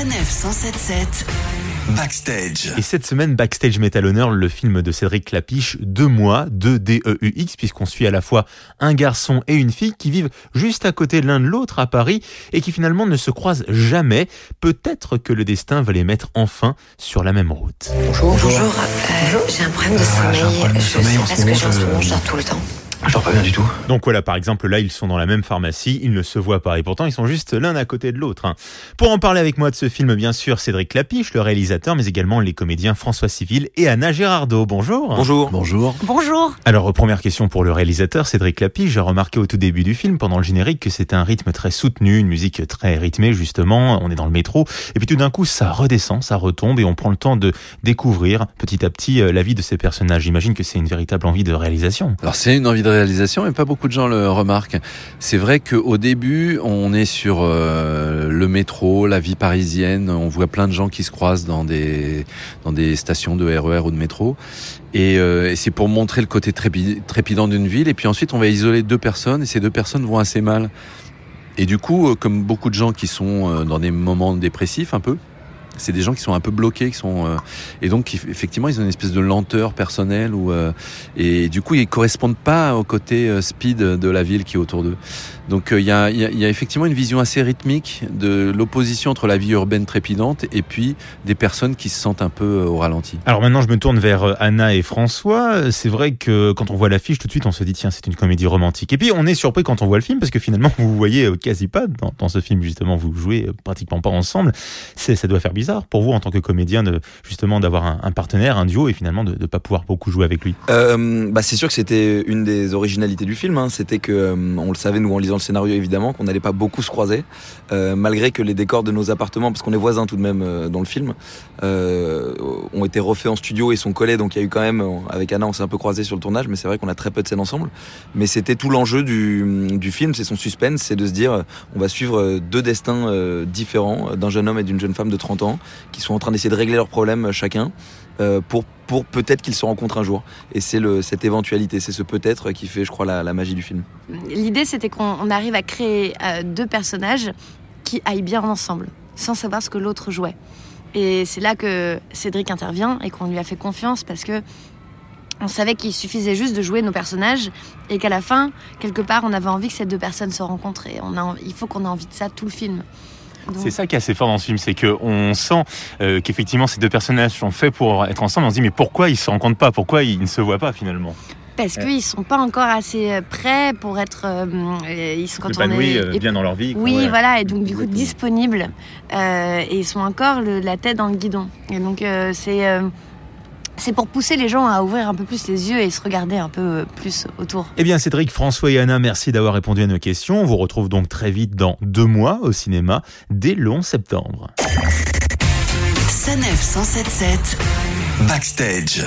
Sanef 177 Backstage. Et cette semaine, Backstage Metal Honor, le film de Cédric Clapiche, Deux mois, de D-E-U-X, puisqu'on suit à la fois un garçon et une fille qui vivent juste à côté l'un de l'autre à Paris et qui finalement ne se croisent jamais. Peut-être que le destin va les mettre enfin sur la même route. Bonjour. Bonjour. Euh, j'ai un problème de sommeil. Est-ce que j'ai en ce moment, je dors tout le temps je dors pas bien du tout. Donc voilà, par exemple, là, ils sont dans la même pharmacie, ils ne se voient pas, et pourtant, ils sont juste l'un à côté de l'autre. hein. Pour en parler avec moi de ce film, bien sûr, Cédric Clapiche, le réalisateur, mais également les comédiens François Civil et Anna Gérardot. Bonjour. Bonjour. Bonjour. Bonjour. Alors, première question pour le réalisateur, Cédric Clapiche. J'ai remarqué au tout début du film, pendant le générique, que c'était un rythme très soutenu, une musique très rythmée, justement. On est dans le métro. Et puis tout d'un coup, ça redescend, ça retombe, et on prend le temps de découvrir petit à petit euh, la vie de ces personnages. J'imagine que c'est une véritable envie de réalisation. Alors c'est une envie de réalisation, mais pas beaucoup de gens le remarquent. C'est vrai qu'au début, on est sur euh, le métro, la vie parisienne. On voit plein de gens qui se croisent dans des dans des stations de RER ou de métro. Et, euh, et c'est pour montrer le côté trépi- trépidant d'une ville. Et puis ensuite, on va isoler deux personnes, et ces deux personnes vont assez mal. Et du coup, euh, comme beaucoup de gens qui sont dans des moments dépressifs un peu, c'est des gens qui sont un peu bloqués, qui sont euh, et donc effectivement ils ont une espèce de lenteur personnelle ou euh, et du coup ils correspondent pas au côté euh, speed de la ville qui est autour d'eux. Donc il y, a, y y a effectivement une vision assez rythmique de l'opposition entre la vie urbaine trépidante et puis des personnes qui se sentent un peu au ralenti. Alors maintenant, je me tourne vers Anna et François. C'est vrai que quand on voit l'affiche, tout de suite, on se dit tiens, c'est une comédie romantique. Et puis, on est surpris quand on voit le film parce que finalement, vous voyez quasi pas dans, dans ce film. Justement, vous jouez pratiquement pas ensemble. Ça doit faire bizarre pour vous en tant que comédien de justement d'avoir un, partenaire, un duo, et finalement de ne pas pouvoir beaucoup jouer avec lui? Euh, bah c'est sûr que c'était une des originalités du film. hein. C'était que euh, on le savait nous en lisant le scénario évidemment qu'on n'allait pas beaucoup se croiser, euh, malgré que les décors de nos appartements, parce qu'on est voisins tout de même dans le film, ont été refaits en studio et sont collés. Donc il y a eu quand même, avec Anna, on s'est un peu croisés sur le tournage, mais c'est vrai qu'on a très peu de scènes ensemble. Mais c'était tout l'enjeu du, film, c'est son suspense, c'est de se dire, on va suivre deux destins différents d'un jeune homme et d'une jeune femme de 30 ans qui sont en train d'essayer de régler leurs problèmes euh, chacun euh, pour, pour peut-être qu'ils se rencontrent un jour. Et c'est cette éventualité, c'est ce peut-être qui fait, je crois, la, la magie du film. L'idée, c'était qu'on on arrive à créer euh, deux personnages qui aillent bien ensemble, sans savoir ce que l'autre jouait. Et c'est là que Cédric intervient et qu'on lui a fait confiance parce que on savait qu'il suffisait juste de jouer nos personnages et qu'à la fin, quelque part, on avait envie que ces deux personnes se rencontrent. Et on a, il faut qu'on ait envie de ça tout le film. C'est ça qui est assez fort dans ce film, c'est que on sent euh, qu'effectivement ces deux personnages sont faits pour être ensemble. On se dit mais pourquoi ils se rencontrent pas? Pourquoi ils ne se voient pas finalement? Parce qu'ils sont pas encore assez euh, prêts pour être. euh, euh, ils sont quand on Épanouis, est euh, bien dans leur vie. Oui, ouais. voilà, et donc du coup Exactement. disponibles. Euh, et ils sont encore le- la tête dans le guidon. Et donc euh, c'est euh, c'est pour pousser les gens à ouvrir un peu plus les yeux et se regarder un peu euh, plus autour. Eh bien, Cédric, François et Anna, merci d'avoir répondu à nos questions. On vous retrouve donc très vite dans deux mois au cinéma, dès le 11 septembre. Sanef 177 Backstage.